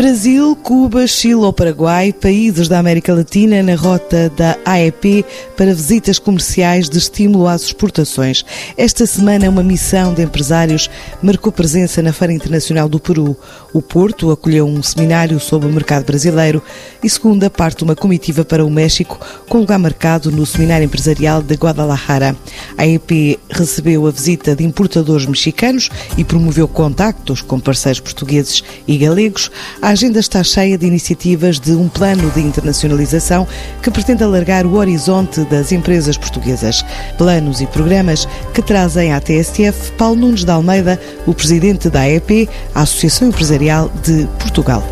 Brasil, Cuba, Chile ou Paraguai, países da América Latina na rota da AEP para visitas comerciais de estímulo às exportações. Esta semana, uma missão de empresários marcou presença na Feira Internacional do Peru. O Porto acolheu um seminário sobre o mercado brasileiro e, segunda, parte uma comitiva para o México, com lugar marcado no Seminário Empresarial de Guadalajara. A AEP recebeu a visita de importadores mexicanos e promoveu contactos com parceiros portugueses e galegos. Agenda está cheia de iniciativas de um plano de internacionalização que pretende alargar o horizonte das empresas portuguesas. Planos e programas que trazem à TSF Paulo Nunes de Almeida, o presidente da AEP, a Associação Empresarial de Portugal.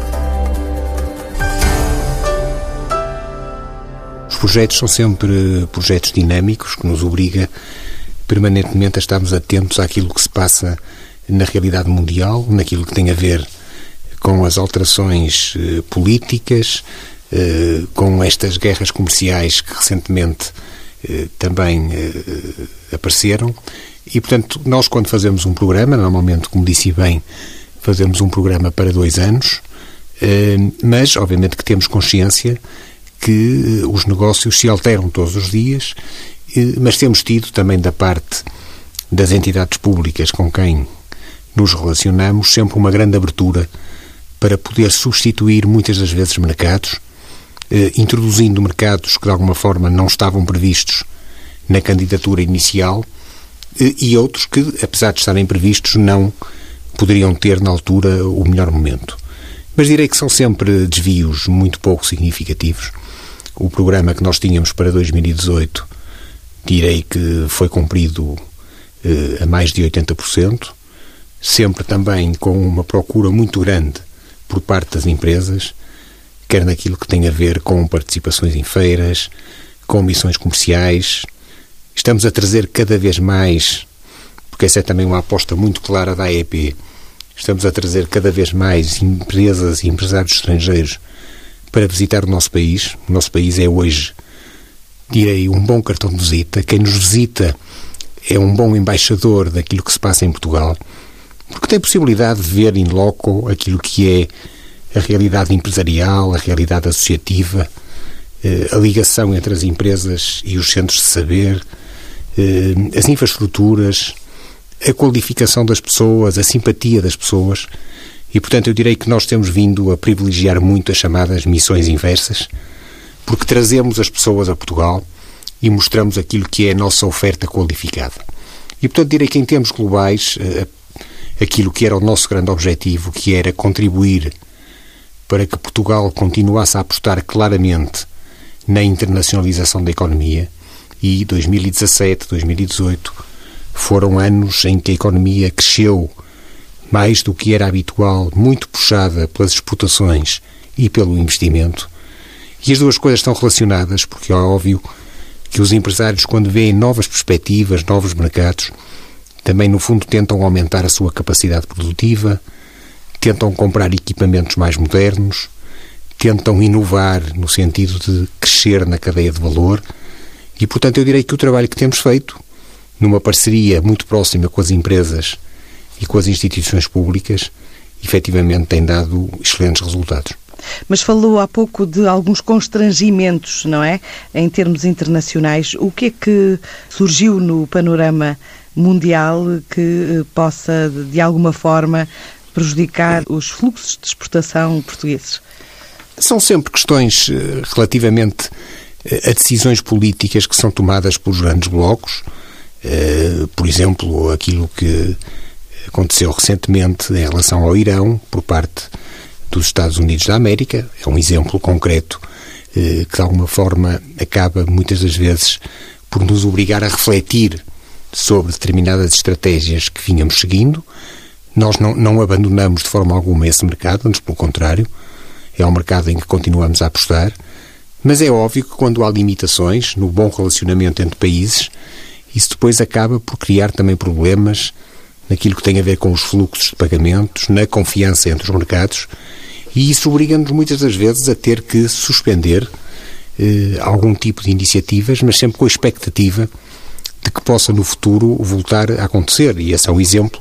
Os projetos são sempre projetos dinâmicos que nos obriga permanentemente a estarmos atentos àquilo que se passa na realidade mundial, naquilo que tem a ver com as alterações eh, políticas, eh, com estas guerras comerciais que recentemente eh, também apareceram. E, portanto, nós, quando fazemos um programa, normalmente, como disse bem, fazemos um programa para dois anos, mas, obviamente, que temos consciência que os negócios se alteram todos os dias, mas temos tido também da parte das entidades públicas com quem nos relacionamos sempre uma grande abertura para poder substituir muitas das vezes mercados, eh, introduzindo mercados que de alguma forma não estavam previstos na candidatura inicial eh, e outros que, apesar de estarem previstos, não poderiam ter na altura o melhor momento. Mas direi que são sempre desvios muito pouco significativos. O programa que nós tínhamos para 2018, direi que foi cumprido eh, a mais de 80%, sempre também com uma procura muito grande por parte das empresas, quer naquilo que tem a ver com participações em feiras, com missões comerciais. Estamos a trazer cada vez mais, porque essa é também uma aposta muito clara da AEP, estamos a trazer cada vez mais empresas e empresários estrangeiros para visitar o nosso país. O nosso país é hoje, direi, um bom cartão de visita. Quem nos visita é um bom embaixador daquilo que se passa em Portugal porque tem possibilidade de ver in loco aquilo que é a realidade empresarial, a realidade associativa, eh, a ligação entre as empresas e os centros de saber, eh, as infraestruturas, a qualificação das pessoas, a simpatia das pessoas. E, portanto, eu direi que nós temos vindo a privilegiar muito as chamadas missões inversas, porque trazemos as pessoas a Portugal e mostramos aquilo que é a nossa oferta qualificada. E, portanto, direi que em termos globais, a aquilo que era o nosso grande objetivo, que era contribuir para que Portugal continuasse a apostar claramente na internacionalização da economia e 2017, 2018 foram anos em que a economia cresceu mais do que era habitual, muito puxada pelas exportações e pelo investimento. E as duas coisas estão relacionadas, porque é óbvio que os empresários, quando veem novas perspectivas, novos mercados, também, no fundo, tentam aumentar a sua capacidade produtiva, tentam comprar equipamentos mais modernos, tentam inovar no sentido de crescer na cadeia de valor. E, portanto, eu direi que o trabalho que temos feito, numa parceria muito próxima com as empresas e com as instituições públicas, efetivamente tem dado excelentes resultados. Mas falou há pouco de alguns constrangimentos, não é? Em termos internacionais. O que é que surgiu no panorama mundial que eh, possa, de alguma forma, prejudicar os fluxos de exportação portugueses? São sempre questões eh, relativamente eh, a decisões políticas que são tomadas pelos grandes blocos. Por exemplo, aquilo que aconteceu recentemente em relação ao Irão por parte dos Estados Unidos da América. É um exemplo concreto que, de alguma forma, acaba muitas das vezes por nos obrigar a refletir sobre determinadas estratégias que vínhamos seguindo. Nós não, não abandonamos de forma alguma esse mercado, antes pelo contrário. é um mercado em que continuamos a apostar, mas é óbvio que quando há limitações no bom relacionamento entre países, isso depois acaba por criar também problemas naquilo que tem a ver com os fluxos de pagamentos, na confiança entre os mercados, e isso obriga-nos muitas das vezes a ter que suspender eh, algum tipo de iniciativas, mas sempre com a expectativa de que possa no futuro voltar a acontecer. E esse é um exemplo,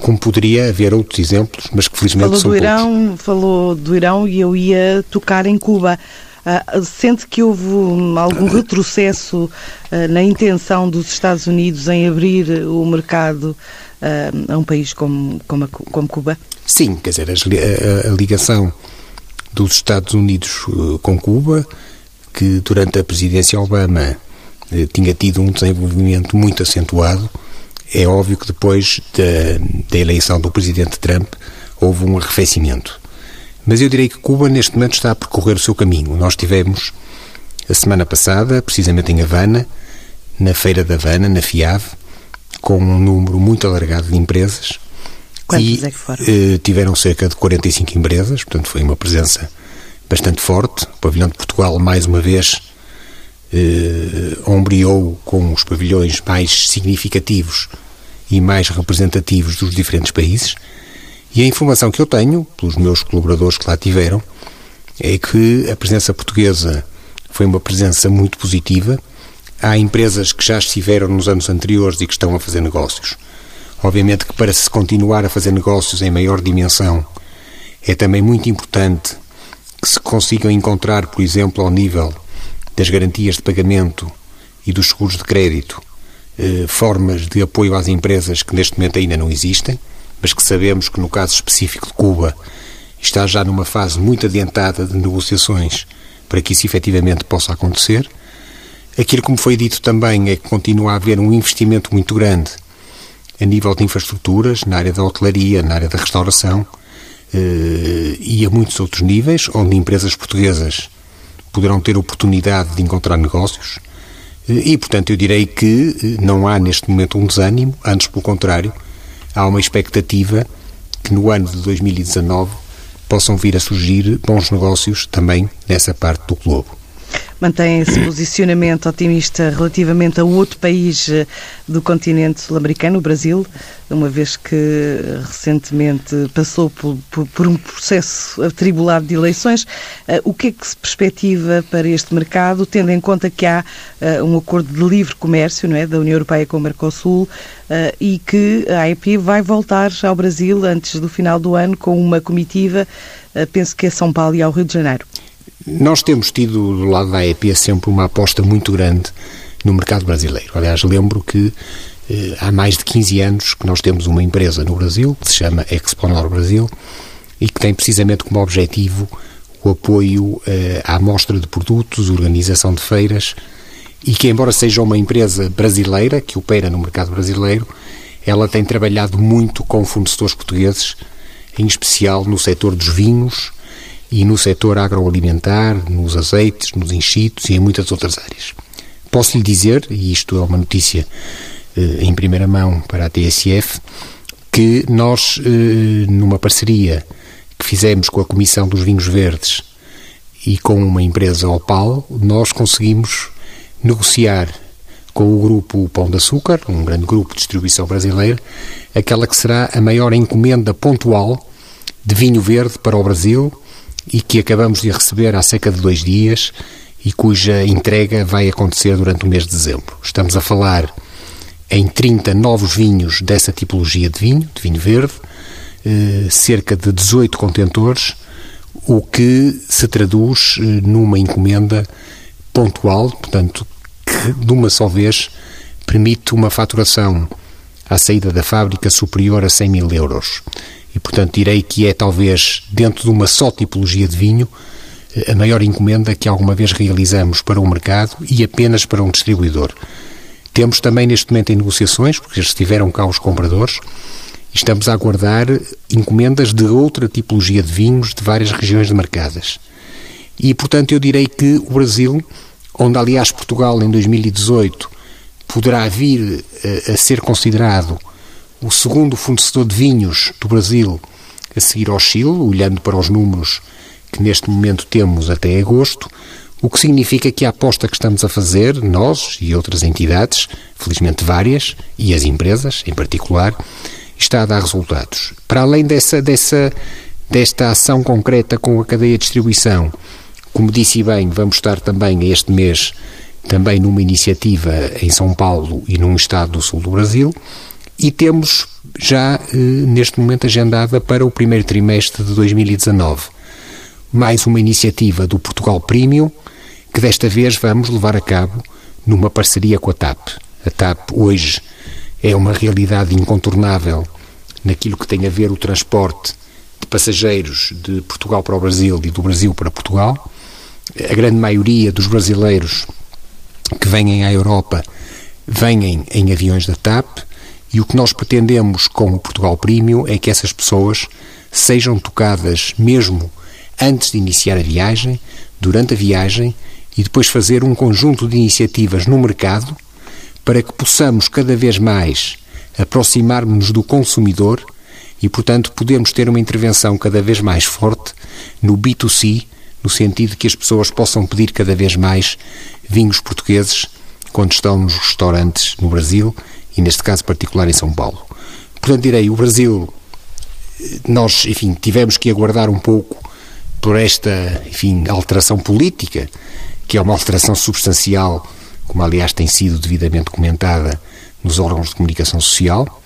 como poderia haver outros exemplos, mas que felizmente falou são do Irão, Falou do Irão e eu ia tocar em Cuba. Uh, sente que houve um, algum retrocesso uh, na intenção dos Estados Unidos em abrir o mercado uh, a um país como, como, a, como, Cuba? Sim, quer dizer, a, a ligação dos Estados Unidos com Cuba, que durante a presidência Obama tinha tido um desenvolvimento muito acentuado, é óbvio que depois da, da eleição do presidente Trump houve um arrefecimento. Mas eu direi que Cuba neste momento está a percorrer o seu caminho. Nós tivemos a semana passada, precisamente em Havana, na Feira da Havana, na FIAV, com um número muito alargado de empresas. Quantas é que foram? Eh, tiveram cerca de 45 empresas, portanto foi uma presença bastante forte. O pavilhão de Portugal, mais uma vez, eh, ombreou com os pavilhões mais significativos e mais representativos dos diferentes países. E a informação que eu tenho, pelos meus colaboradores que lá tiveram, é que a presença portuguesa foi uma presença muito positiva. Há empresas que já estiveram nos anos anteriores e que estão a fazer negócios. Obviamente que para se continuar a fazer negócios em maior dimensão, é também muito importante que se consigam encontrar, por exemplo, ao nível das garantias de pagamento e dos seguros de crédito, eh, formas de apoio às empresas que neste momento ainda não existem, mas que sabemos que no caso específico de Cuba está já numa fase muito adiantada de negociações para que isso efetivamente possa acontecer. Aquilo que me foi dito também é que continua a haver um investimento muito grande a nível de infraestruturas, na área da hotelaria, na área da restauração eh, e a muitos outros níveis, onde empresas portuguesas poderão ter oportunidade de encontrar negócios. Eh, e, portanto, eu direi que eh, não há neste momento um desânimo, antes, pelo contrário, há uma expectativa que no ano de 2019 possam vir a surgir bons negócios também nessa parte do globo mantém esse posicionamento otimista relativamente a outro país eh, do continente sul-americano, o Brasil, uma vez que recentemente passou por, por, por, um processo atribulado de eleições. Eh, o que é que se perspectiva para este mercado, tendo em conta que há um acordo de livre comércio não é, da União Europeia com o Mercosul e que a AEP vai voltar ao Brasil antes do final do ano com uma comitiva, penso que é São Paulo e ao Rio de Janeiro. Nós temos tido do lado da AEP sempre uma aposta muito grande no mercado brasileiro. Aliás, lembro que eh, há mais de 15 anos que nós temos uma empresa no Brasil que se chama Exponor Brasil e que tem precisamente como objetivo o apoio eh, à mostra de produtos, organização de feiras e que, embora seja uma empresa brasileira que opera no mercado brasileiro, ela tem trabalhado muito com fornecedores portugueses, em especial no setor dos vinhos, e no setor agroalimentar, nos azeites, nos enchidos e em muitas outras áreas. Posso lhe dizer, e isto é uma notícia eh, em primeira mão para a TSF, que nós, eh, numa parceria que fizemos com a Comissão dos Vinhos Verdes e com uma empresa Opal, nós conseguimos negociar com o grupo Pão de Açúcar, um grande grupo de distribuição brasileira, aquela que será a maior encomenda pontual de vinho verde para o Brasil e que acabamos de receber há cerca de dois dias e cuja entrega vai acontecer durante o mês de dezembro. Estamos a falar em 30 novos vinhos dessa tipologia de vinho, de vinho verde, eh, cerca de 18 contentores, o que se traduz eh, numa encomenda pontual, portanto, que de uma só vez permite uma faturação à saída da fábrica superior a 100 mil euros e, portanto, direi que é talvez, dentro de uma só tipologia de vinho, a maior encomenda que alguma vez realizamos para um mercado e apenas para um distribuidor. Temos também neste momento em negociações, porque já estiveram cá os compradores, estamos a aguardar encomendas de outra tipologia de vinhos de várias regiões demarcadas. E, portanto, eu direi que o Brasil, onde aliás Portugal em 2018 poderá vir a, eh, a ser considerado o segundo fornecedor de vinhos do Brasil a seguir ao Chile, olhando para os números que neste momento temos até agosto, o que significa que a aposta que estamos a fazer, nós e outras entidades, felizmente várias, e as empresas em particular, está a dar resultados. Para além dessa, dessa, desta ação concreta com a cadeia de distribuição, como disse bem, vamos estar também este mês também numa iniciativa em São Paulo e num estado do sul do Brasil, e temos já eh, neste momento agendada para o primeiro trimestre de 2019 mais uma iniciativa do Portugal Premium, que desta vez vamos levar a cabo numa parceria com a TAP. A TAP hoje é uma realidade incontornável naquilo que tem a ver o transporte de passageiros de Portugal para o Brasil e do Brasil para Portugal. A grande maioria dos brasileiros que vêm à Europa vêm em aviões da TAP e o que nós pretendemos com o Portugal Premium é que essas pessoas sejam tocadas mesmo antes de iniciar a viagem, durante a viagem e depois fazer um conjunto de iniciativas no mercado para que possamos cada vez mais aproximar-nos do consumidor e, portanto, podermos ter uma intervenção cada vez mais forte no B2C, no sentido de que as pessoas possam pedir cada vez mais vinhos portugueses quando estão nos restaurantes no Brasil e, neste caso particular, em São Paulo. Portanto, direi, o Brasil, nós, enfim, tivemos que aguardar um pouco por esta, enfim, alteração política, que é uma alteração substancial, como aliás tem sido devidamente comentada nos órgãos de comunicação social,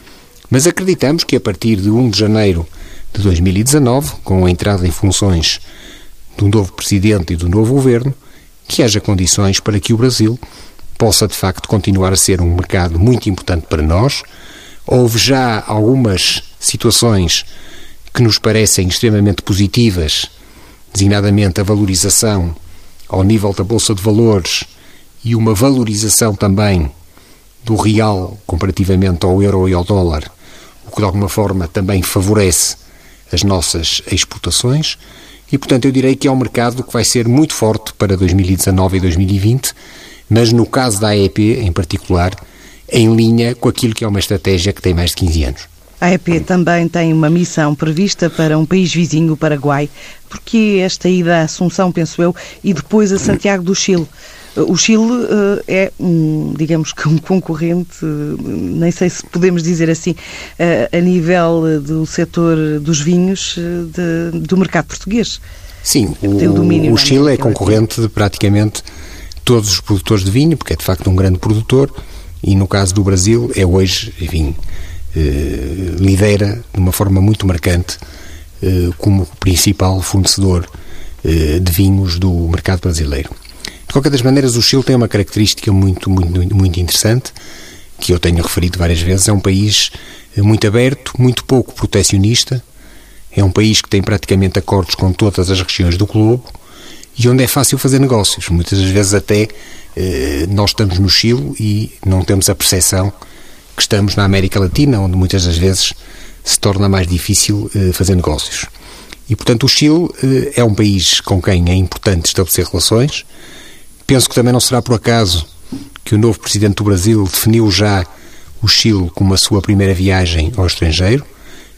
mas acreditamos que a partir de 1 de janeiro de 2019, com a entrada em funções do novo Presidente e do novo Governo, que haja condições para que o Brasil possa de facto continuar a ser um mercado muito importante para nós. Houve já algumas situações que nos parecem extremamente positivas, designadamente a valorização ao nível da Bolsa de Valores e uma valorização também do real comparativamente ao euro e ao dólar, o que de alguma forma também favorece as nossas exportações. E, portanto, eu direi que é um mercado que vai ser muito forte para 2019 e 2020, mas no caso da AEP, em particular, em linha com aquilo que é uma estratégia que tem mais de 15 anos. A AEP também tem uma missão prevista para um país vizinho, o Paraguai. Porque esta ida a Assunção, penso eu, e depois a Santiago do Chile? O Chile uh, é, um, digamos que um concorrente, uh, nem sei se podemos dizer assim, uh, a nível do setor dos vinhos de, do mercado português. Sim, o, o Chile é concorrente de praticamente todos os produtores de vinho, porque é de facto um grande produtor, e no caso do Brasil é hoje, enfim, lidera de uma forma muito marcante como principal fornecedor de vinhos do mercado brasileiro. De qualquer das maneiras, o Chile tem uma característica muito, muito, muito interessante, que eu tenho referido várias vezes. É um país muito aberto, muito pouco protecionista. É um país que tem praticamente acordos com todas as regiões do globo e onde é fácil fazer negócios. Muitas das vezes até eh, nós estamos no Chile e não temos a percepção que estamos na América Latina, onde muitas das vezes se torna mais difícil eh, fazer negócios. E, portanto, o Chile eh, é um país com quem é importante estabelecer relações, Penso que também não será por acaso que o novo presidente do Brasil definiu já o Chile como a sua primeira viagem ao estrangeiro.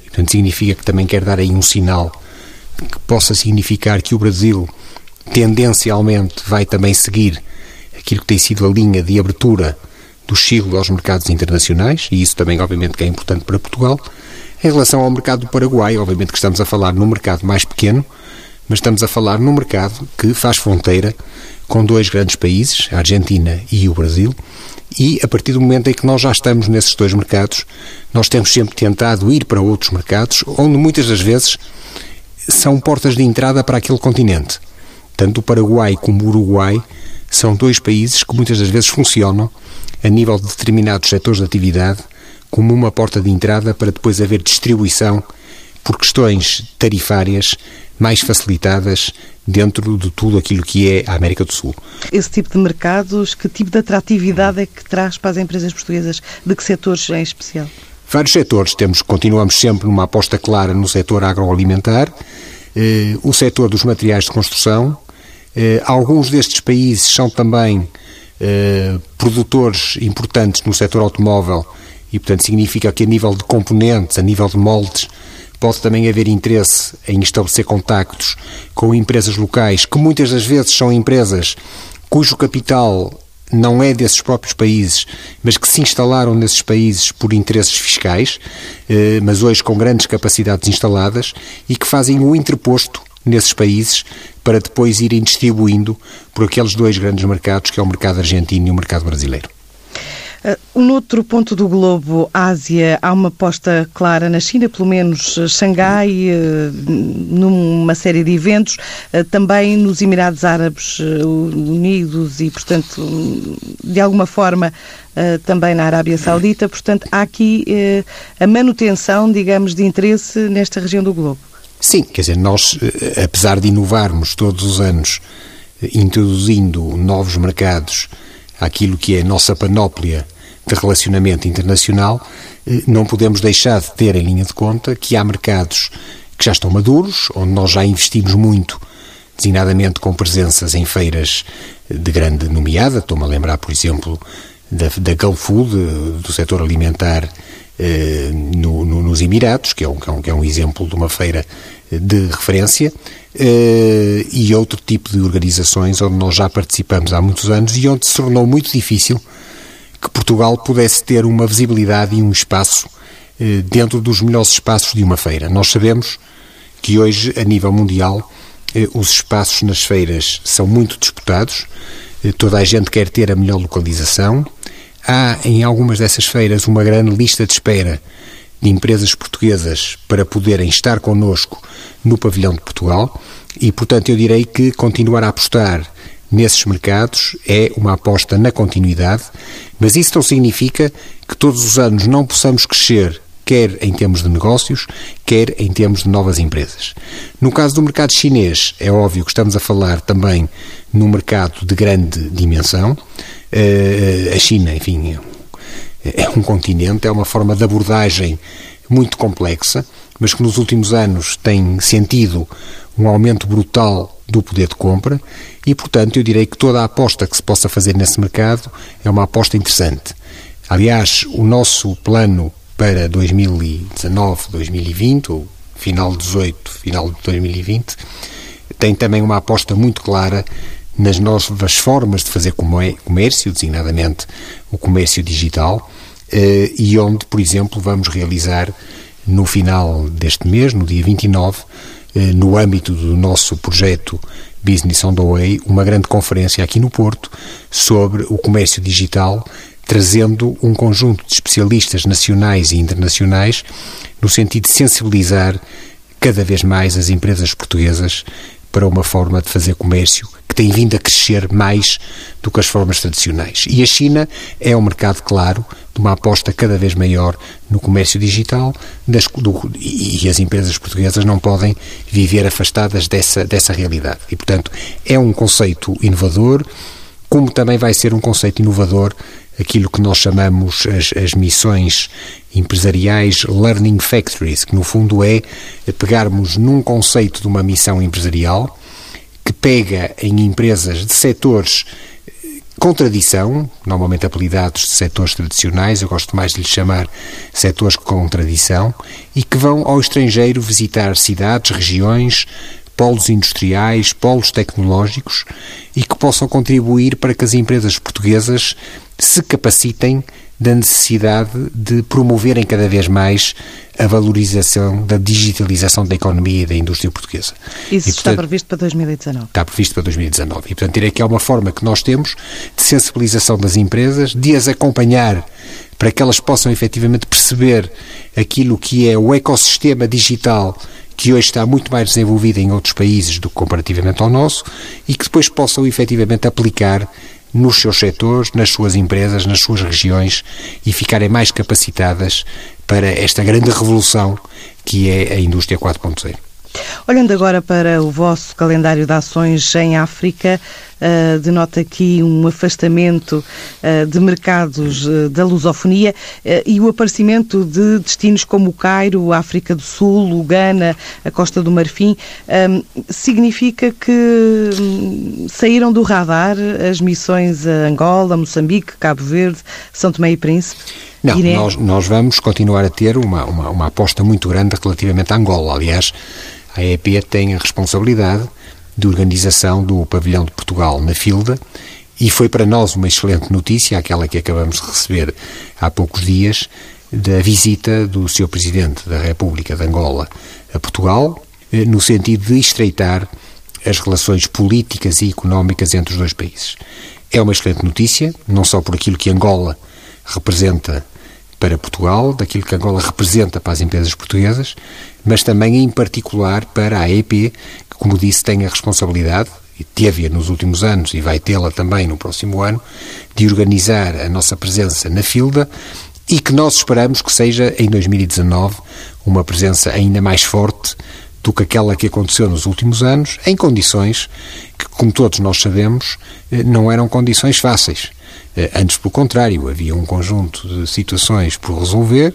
E, portanto, significa que também quer dar aí um sinal que possa significar que o Brasil tendencialmente vai também seguir aquilo que tem sido a linha de abertura do Chile aos mercados internacionais, e isso também, obviamente, que é importante para Portugal. Em relação ao mercado do Paraguai, obviamente que estamos a falar num mercado mais pequeno, mas estamos a falar num mercado que faz fronteira com dois grandes países, a Argentina e o Brasil, e a partir do momento em que nós já estamos nesses dois mercados, nós temos sempre tentado ir para outros mercados, onde muitas das vezes são portas de entrada para aquele continente. Tanto o Paraguai como o Uruguai são dois países que muitas das vezes funcionam a nível de determinados setores de atividade como uma porta de entrada para depois haver distribuição por questões tarifárias mais facilitadas dentro de tudo aquilo que é a América do Sul. Esse tipo de mercados, que tipo de atratividade é que traz para as empresas portuguesas? De que setores em especial? Vários setores. Temos, continuamos sempre numa aposta clara no setor agroalimentar, eh, o setor dos materiais de construção. Eh, alguns destes países são também eh, produtores importantes no setor automóvel e, portanto, significa que a nível de componentes, a nível de moldes, pode também haver interesse em estabelecer contactos com empresas locais, que muitas das vezes são empresas cujo capital não é desses próprios países, mas que se instalaram nesses países por interesses fiscais, eh, mas hoje com grandes capacidades instaladas e que fazem o interposto nesses países para depois irem distribuindo por aqueles dois grandes mercados, que é o mercado argentino e o mercado brasileiro. Uh, noutro ponto do globo, Ásia, há uma aposta clara na China, pelo menos uh, Xangai, uh, numa série de eventos, também nos Emirados Árabes Unidos e, portanto, de alguma forma, também na Arábia Saudita. Portanto, há aqui a manutenção, digamos, de interesse nesta região do globo. Sim, quer dizer, nós, apesar de inovarmos todos os anos, introduzindo novos mercados, aquilo que é a nossa panóplia de relacionamento internacional, eh, não podemos deixar de ter em linha de conta que há mercados que já estão maduros, onde nós já investimos muito, designadamente com presenças em feiras de grande nomeada. Estou-me a lembrar, por exemplo, da, da Gulf Food, do setor alimentar eh, no, no, nos Emirados, que é, um, que, é um, que é um exemplo de uma feira de referência, eh, e outro tipo de organizações onde nós já participamos há muitos anos e onde se tornou muito difícil que Portugal pudesse ter uma visibilidade e um espaço eh, dentro dos melhores espaços de uma feira. Nós sabemos que hoje, a nível mundial, eh, os espaços nas feiras são muito disputados, toda a gente quer ter a melhor localização. Há em algumas dessas feiras uma grande lista de espera de empresas portuguesas para poderem estar connosco no pavilhão de Portugal e, portanto, eu direi que continuar a apostar nesses mercados é uma aposta na continuidade, mas isso não significa que todos os anos não possamos crescer, quer em termos de negócios, quer em termos de novas empresas. No caso do mercado chinês, é óbvio que estamos a falar também num mercado de grande dimensão. Eh, a China, enfim, é um continente, é uma forma de abordagem muito complexa, mas que nos últimos anos tem sentido um aumento brutal do poder de compra e, portanto, eu direi que toda a aposta que se possa fazer nesse mercado é uma aposta interessante. Aliás, o nosso plano para 2019, 2020, ou final de 18, final de 2020, tem também uma aposta muito clara nas novas formas de fazer comércio, designadamente o comércio digital, e onde, por exemplo, vamos realizar no final deste mês, no dia 29, eh, no âmbito do nosso projeto Business on the Way, uma grande conferência aqui no Porto sobre o comércio digital, trazendo um conjunto de especialistas nacionais e internacionais no sentido de sensibilizar cada vez mais as empresas portuguesas para uma forma de fazer comércio que tem vindo a crescer mais do que as formas tradicionais. E a China é um mercado, claro, de uma aposta cada vez maior no comércio digital das, do, e as empresas portuguesas não podem viver afastadas dessa, dessa realidade. E, portanto, é um conceito inovador, como também vai ser um conceito inovador aquilo que nós chamamos as, as missões empresariais Learning Factories, que no fundo é pegarmos num conceito de uma missão empresarial que pega em empresas de setores com tradição, normalmente apelidados de setores tradicionais, eu gosto mais de lhes chamar setores com tradição, e que vão ao estrangeiro visitar cidades, regiões, polos industriais, polos tecnológicos e que possam contribuir para que as empresas portuguesas se capacitem da necessidade de promoverem cada vez mais a valorização da digitalização da economia e da indústria portuguesa. Isso e, portanto, está previsto para 2019? Está previsto para 2019. E, portanto, direi que é uma forma que nós temos de sensibilização das empresas, de as acompanhar para que elas possam efetivamente perceber aquilo que é o ecossistema digital que hoje está muito mais desenvolvido em outros países do que comparativamente ao nosso e que depois possam efetivamente aplicar nos seus setores, nas suas empresas, nas suas regiões e ficarem mais capacitadas para esta grande revolução que é a indústria 4.0. Olhando agora para o vosso calendário de ações em África, uh, denota aqui um afastamento uh, de mercados uh, da lusofonia e o aparecimento de destinos como o Cairo, a África do Sul, o Ghana, a Costa do Marfim. significa que um, saíram do radar as missões a Angola, Moçambique, Cabo Verde, São Tomé e Príncipe? Não, nós, nós vamos continuar a ter uma, uma, uma aposta muito grande relativamente a Angola. Aliás, a AEP tem a responsabilidade de organização do pavilhão de Portugal na Filda e foi para nós uma excelente notícia, aquela que acabamos de receber há poucos dias, da visita do Sr. Presidente da República de Angola a Portugal, eh, no sentido de estreitar as relações políticas e económicas entre os dois países. É uma excelente notícia, não só por aquilo que Angola representa para Portugal, daquilo que Angola representa para as empresas portuguesas, mas também em particular para a EP, como disse, tem a responsabilidade, e teve-a nos últimos anos e vai tê-la também no próximo ano, de organizar a nossa presença na FILDA e que nós esperamos que seja em 2019 uma presença ainda mais forte do que aquela que aconteceu nos últimos anos, em condições que, como todos nós sabemos, eh, não eram condições fáceis. Eh, antes, pelo contrário, havia um conjunto de situações por resolver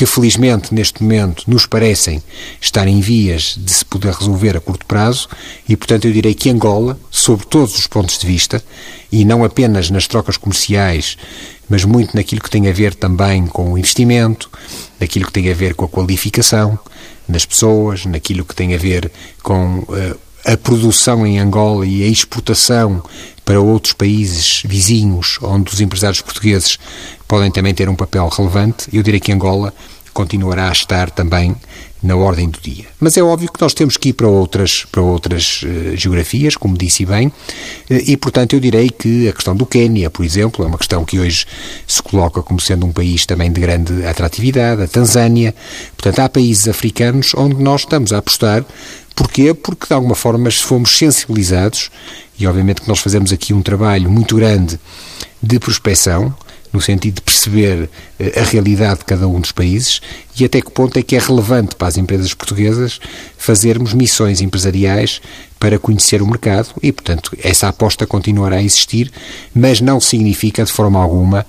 que, felizmente, neste momento, nos parecem estar em vias de se poder resolver a curto prazo e, portanto, eu direi que Angola, sob todos os pontos de vista, e não apenas nas trocas comerciais, mas muito naquilo que tem a ver também com o investimento, naquilo que tem a ver com a qualificação das pessoas, naquilo que tem a ver com uh, a produção em Angola e a exportação para outros países vizinhos, onde os empresários portugueses podem também ter um papel relevante, eu direi que Angola continuará a estar também na ordem do dia. Mas é óbvio que nós temos que ir para outras, para outras uh, geografias, como disse bem, uh, e portanto eu direi que a questão do Quênia, por exemplo, é uma questão que hoje se coloca como sendo um país também de grande atratividade, a Tanzânia, portanto há países africanos onde nós estamos a apostar Porquê? Porque, de alguma forma, fomos sensibilizados e, obviamente, que nós fazemos aqui um trabalho muito grande de prospecção, no sentido de perceber eh, a realidade de cada um dos países e até que ponto é que é relevante para as empresas portuguesas fazermos missões empresariais para conhecer o mercado e, portanto, essa aposta continuará a existir, mas não significa de forma alguma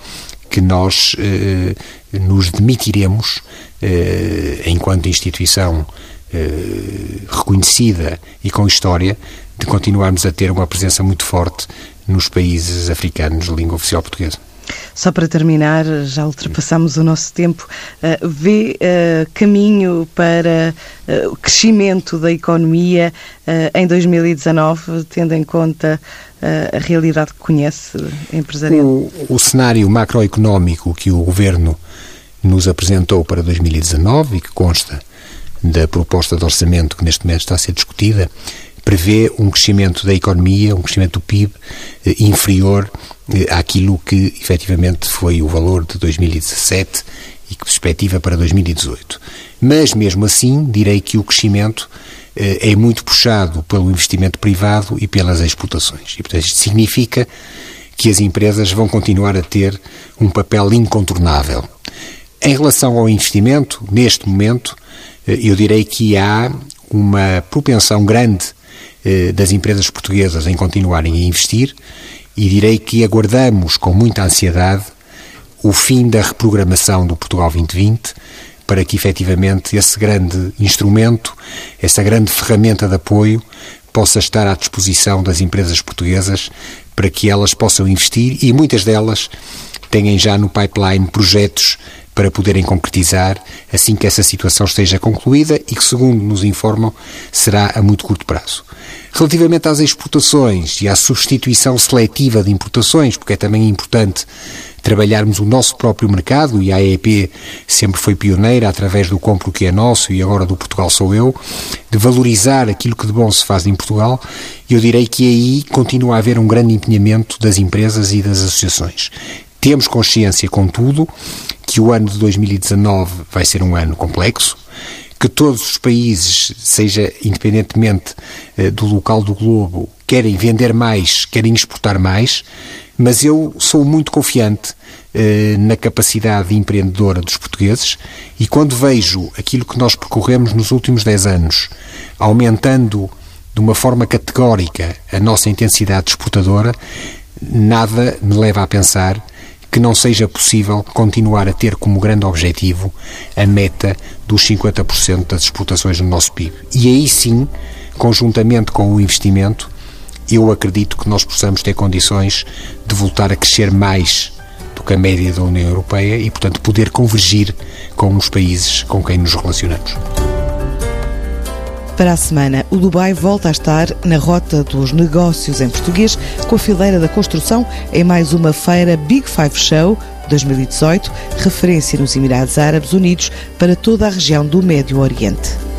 que nós eh, nos demitiremos eh, enquanto instituição eh, reconhecida e com história de continuarmos a ter uma presença muito forte nos países africanos de língua oficial portuguesa. Só para terminar, já ultrapassamos o nosso tempo, uh, vê uh, caminho para uh, o crescimento da economia em 2019, tendo em conta a realidade que conhece empresarial? O, o cenário macroeconómico que o Governo nos apresentou para 2019 e que consta da proposta de orçamento que neste momento está a ser discutida, prevê um crescimento da economia, um crescimento do PIB eh, inferior eh, àquilo que efetivamente foi o valor de 2017 e que perspectiva para 2018. Mas mesmo assim, direi que o crescimento eh, é muito puxado pelo investimento privado e pelas exportações. E, portanto, isto significa que as empresas vão continuar a ter um papel incontornável. Em relação ao investimento, neste momento, eh, eu direi que há uma propensão grande das empresas portuguesas em continuarem a investir e direi que aguardamos com muita ansiedade o fim da reprogramação do Portugal 2020 para que efetivamente esse grande instrumento, essa grande ferramenta de apoio possa estar à disposição das empresas portuguesas para que elas possam investir e muitas delas têm já no pipeline projetos para poderem concretizar assim que essa situação esteja concluída e que, segundo nos informam, será a muito curto prazo. Relativamente às exportações e à substituição seletiva de importações, porque é também importante trabalharmos o nosso próprio mercado e a AEP sempre foi pioneira através do compro que é nosso e agora do Portugal sou eu, de valorizar aquilo que de bom se faz em Portugal, eu direi que aí continua a haver um grande empenhamento das empresas e das associações. Temos consciência, contudo, que o ano de 2019 vai ser um ano complexo, que todos os países, seja independentemente eh, do local do globo, querem vender mais, querem exportar mais, mas eu sou muito confiante eh, na capacidade empreendedora dos portugueses e quando vejo aquilo que nós percorremos nos últimos 10 anos, aumentando de uma forma categórica a nossa intensidade exportadora, nada me leva a pensar que não seja possível continuar a ter como grande objetivo a meta dos 50% das exportações no nosso PIB. E aí sim, conjuntamente com o investimento, eu acredito que nós possamos ter condições de voltar a crescer mais do que a média da União Europeia e, portanto, poder convergir com os países com quem nos relacionamos. Para a semana, o Dubai volta a estar na rota dos negócios em português, com a fileira da construção em mais uma feira Big Five Show 2018, referência nos Emirados Árabes Unidos para toda a região do Médio Oriente.